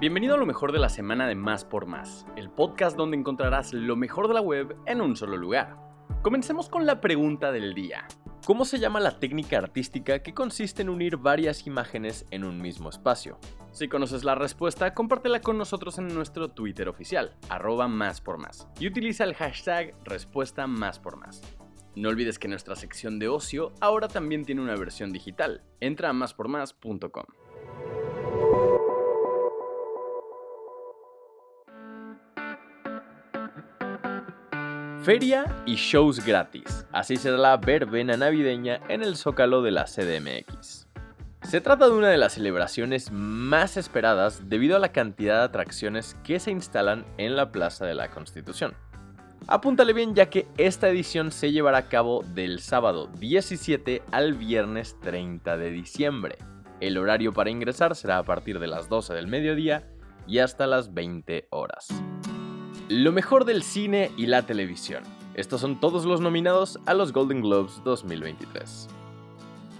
Bienvenido a lo mejor de la semana de Más por Más, el podcast donde encontrarás lo mejor de la web en un solo lugar. Comencemos con la pregunta del día. ¿Cómo se llama la técnica artística que consiste en unir varias imágenes en un mismo espacio? Si conoces la respuesta, compártela con nosotros en nuestro Twitter oficial, arroba más por más, y utiliza el hashtag respuesta más por más. No olvides que nuestra sección de ocio ahora también tiene una versión digital. Entra a máspormás.com. Feria y shows gratis. Así será la verbena navideña en el zócalo de la CDMX. Se trata de una de las celebraciones más esperadas debido a la cantidad de atracciones que se instalan en la Plaza de la Constitución. Apúntale bien ya que esta edición se llevará a cabo del sábado 17 al viernes 30 de diciembre. El horario para ingresar será a partir de las 12 del mediodía y hasta las 20 horas. Lo mejor del cine y la televisión. Estos son todos los nominados a los Golden Globes 2023.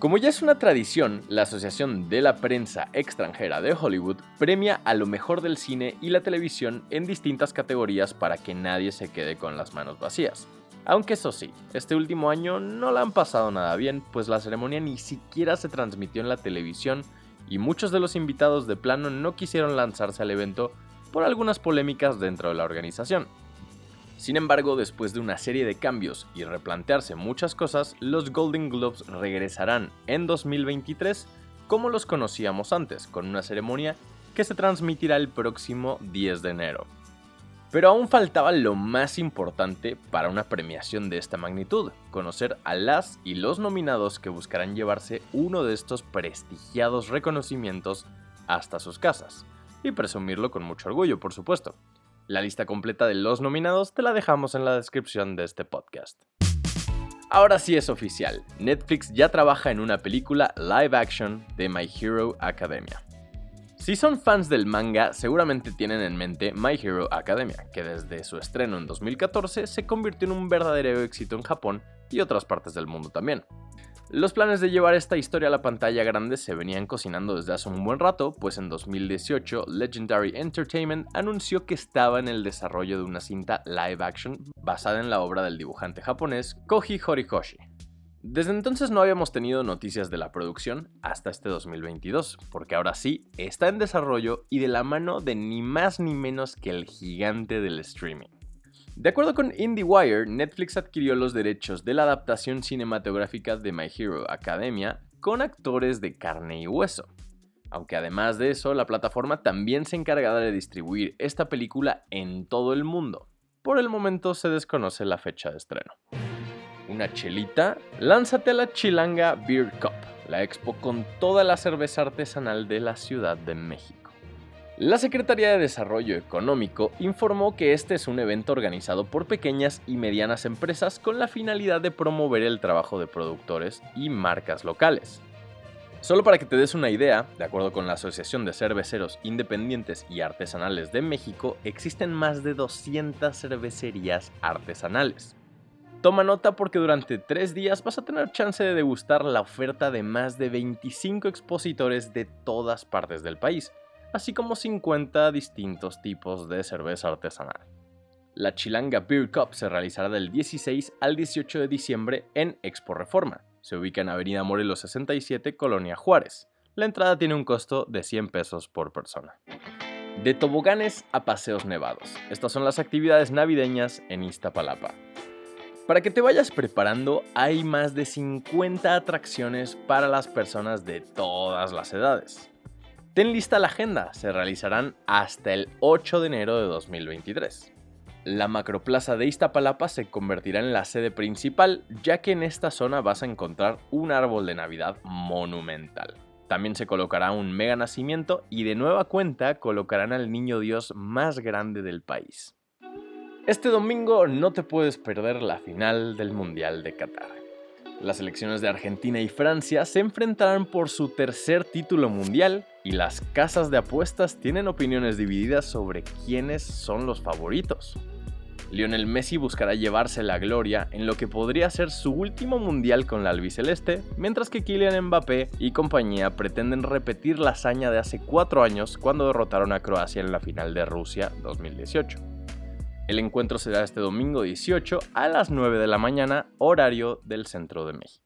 Como ya es una tradición, la Asociación de la Prensa Extranjera de Hollywood premia a lo mejor del cine y la televisión en distintas categorías para que nadie se quede con las manos vacías. Aunque eso sí, este último año no la han pasado nada bien, pues la ceremonia ni siquiera se transmitió en la televisión y muchos de los invitados de plano no quisieron lanzarse al evento por algunas polémicas dentro de la organización. Sin embargo, después de una serie de cambios y replantearse muchas cosas, los Golden Globes regresarán en 2023 como los conocíamos antes, con una ceremonia que se transmitirá el próximo 10 de enero. Pero aún faltaba lo más importante para una premiación de esta magnitud, conocer a las y los nominados que buscarán llevarse uno de estos prestigiados reconocimientos hasta sus casas y presumirlo con mucho orgullo, por supuesto. La lista completa de los nominados te la dejamos en la descripción de este podcast. Ahora sí es oficial, Netflix ya trabaja en una película live action de My Hero Academia. Si son fans del manga, seguramente tienen en mente My Hero Academia, que desde su estreno en 2014 se convirtió en un verdadero éxito en Japón y otras partes del mundo también. Los planes de llevar esta historia a la pantalla grande se venían cocinando desde hace un buen rato, pues en 2018 Legendary Entertainment anunció que estaba en el desarrollo de una cinta live action basada en la obra del dibujante japonés Koji Horikoshi. Desde entonces no habíamos tenido noticias de la producción hasta este 2022, porque ahora sí está en desarrollo y de la mano de ni más ni menos que el gigante del streaming. De acuerdo con IndieWire, Netflix adquirió los derechos de la adaptación cinematográfica de My Hero Academia con actores de carne y hueso. Aunque además de eso, la plataforma también se encargará de distribuir esta película en todo el mundo. Por el momento se desconoce la fecha de estreno. Una chelita, lánzate a la Chilanga Beer Cup, la expo con toda la cerveza artesanal de la Ciudad de México. La Secretaría de Desarrollo Económico informó que este es un evento organizado por pequeñas y medianas empresas con la finalidad de promover el trabajo de productores y marcas locales. Solo para que te des una idea, de acuerdo con la Asociación de Cerveceros Independientes y Artesanales de México, existen más de 200 cervecerías artesanales. Toma nota porque durante tres días vas a tener chance de degustar la oferta de más de 25 expositores de todas partes del país, así como 50 distintos tipos de cerveza artesanal. La Chilanga Beer Cup se realizará del 16 al 18 de diciembre en Expo Reforma. Se ubica en Avenida Morelos 67, Colonia Juárez. La entrada tiene un costo de 100 pesos por persona. De toboganes a paseos nevados. Estas son las actividades navideñas en Iztapalapa. Para que te vayas preparando, hay más de 50 atracciones para las personas de todas las edades. Ten lista la agenda, se realizarán hasta el 8 de enero de 2023. La macroplaza de Iztapalapa se convertirá en la sede principal, ya que en esta zona vas a encontrar un árbol de Navidad monumental. También se colocará un mega nacimiento y de nueva cuenta colocarán al niño Dios más grande del país. Este domingo no te puedes perder la final del Mundial de Qatar. Las selecciones de Argentina y Francia se enfrentarán por su tercer título mundial y las casas de apuestas tienen opiniones divididas sobre quiénes son los favoritos. Lionel Messi buscará llevarse la gloria en lo que podría ser su último mundial con la albiceleste, mientras que Kylian Mbappé y compañía pretenden repetir la hazaña de hace cuatro años cuando derrotaron a Croacia en la final de Rusia 2018. El encuentro será este domingo 18 a las 9 de la mañana, horario del centro de México.